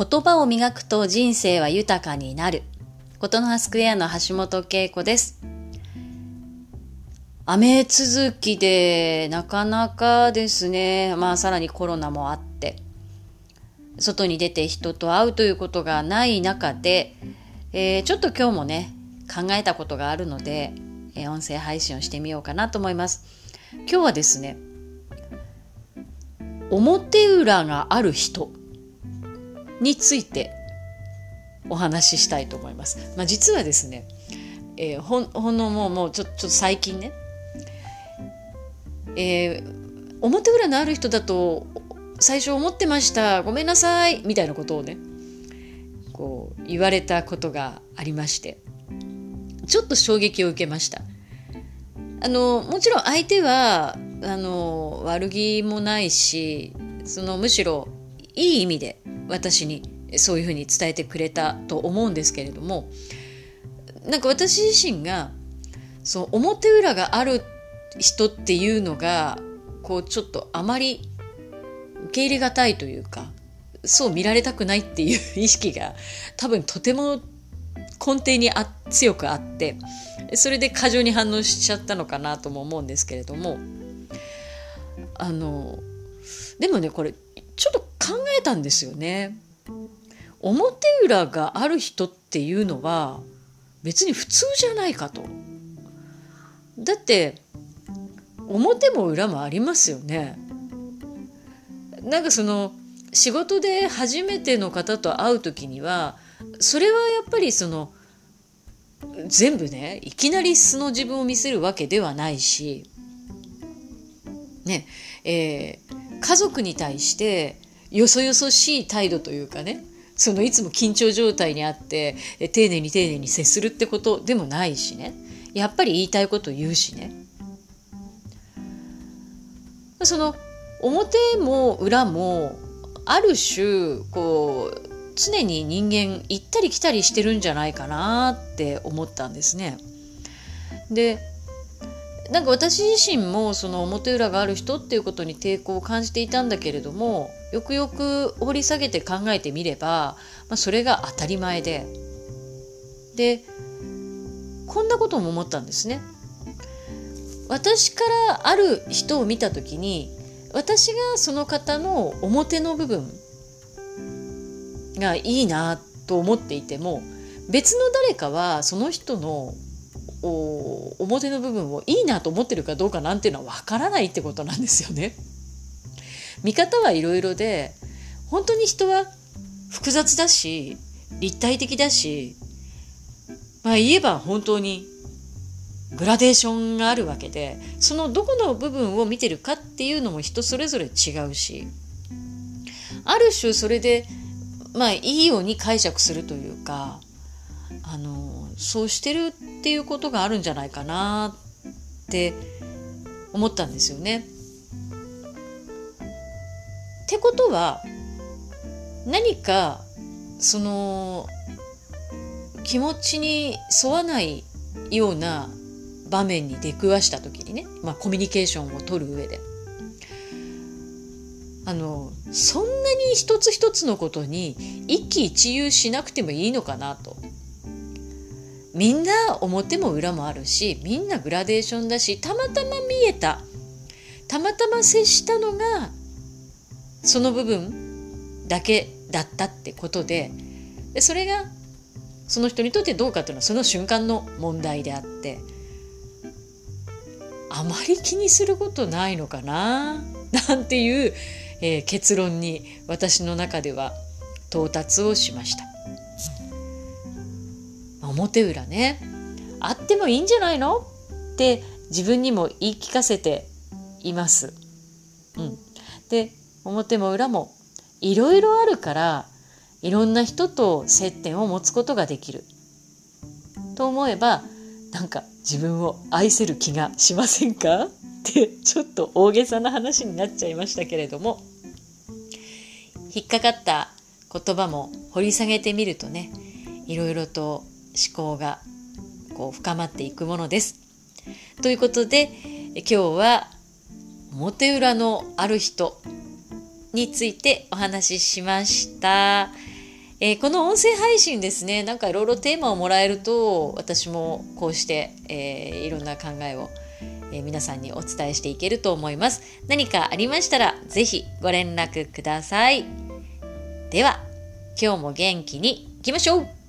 言葉を磨くと人生は豊かになる。ことの葉スクエアの橋本恵子です。雨続きでなかなかですね、まあさらにコロナもあって、外に出て人と会うということがない中で、えー、ちょっと今日もね、考えたことがあるので、えー、音声配信をしてみようかなと思います。今日はですね、表裏がある人についてお話ししたいと思います。まあ、実はですね、えー、ほんほんのもうもうちょちょっと最近ね、えー、表裏のある人だと最初思ってましたごめんなさいみたいなことをねこう言われたことがありましてちょっと衝撃を受けましたあのもちろん相手はあの悪気もないしそのむしろいい意味で私にそういうふうに伝えてくれたと思うんですけれどもなんか私自身がそう表裏がある人っていうのがこうちょっとあまり受け入れがたいというかそう見られたくないっていう意識が多分とても根底にあ強くあってそれで過剰に反応しちゃったのかなとも思うんですけれどもあのでもねこれちょっとえたんですよね。表裏がある人っていうのは別に普通じゃないかと。だって表も裏もありますよね。なんかその仕事で初めての方と会う時にはそれはやっぱりその全部ねいきなり素の自分を見せるわけではないしねえー、家族に対してよそよそしい態度というかねそのいつも緊張状態にあって丁寧に丁寧に接するってことでもないしねやっぱり言いたいこと言うしねその表も裏もある種こう常に人間行ったり来たりしてるんじゃないかなって思ったんですね。でなんか私自身もその表裏がある人っていうことに抵抗を感じていたんだけれどもよくよく掘り下げて考えてみれば、まあ、それが当たり前ででこんなことも思ったんですね。私からある人を見た時に私がその方の表の部分がいいなと思っていても別の誰かはその人の表の部分をいいなと思ってるかどうかなんていうのはわからないってことなんですよね。見方はいろいろで本当に人は複雑だし立体的だしまあ言えば本当にグラデーションがあるわけでそのどこの部分を見てるかっていうのも人それぞれ違うしある種それでまあいいように解釈するというかあのそうしてるっていうことがあるんじゃないかなって思ったんですよね。ってことは何かその気持ちに沿わないような場面に出くわした時にね、まあ、コミュニケーションを取る上であのそんなに一つ一つのことに一喜一憂しなくてもいいのかなと。みんな表も裏もあるしみんなグラデーションだしたまたま見えたたまたま接したのがその部分だけだったってことででそれがその人にとってどうかっていうのはその瞬間の問題であってあまり気にすることないのかななんていう、えー、結論に私の中では到達をしました。表裏ね。あってもいいんじゃないの？って自分にも言い聞かせています。うん、で表も裏もいろいろあるからいろんな人と接点を持つことができる。と思えばなんか自分を愛せる気がしませんか？ってちょっと大げさな話になっちゃいましたけれども。引っかかった言葉も掘り下げてみるとねいろいろと思考がこう深まっていくものです。ということで今日は表裏のある人についてお話ししました。えー、この音声配信ですねなんかいろいろテーマをもらえると私もこうして、えー、いろんな考えを、えー、皆さんにお伝えしていけると思います何かありましたら是非ご連絡くださいでは今日も元気にいきましょう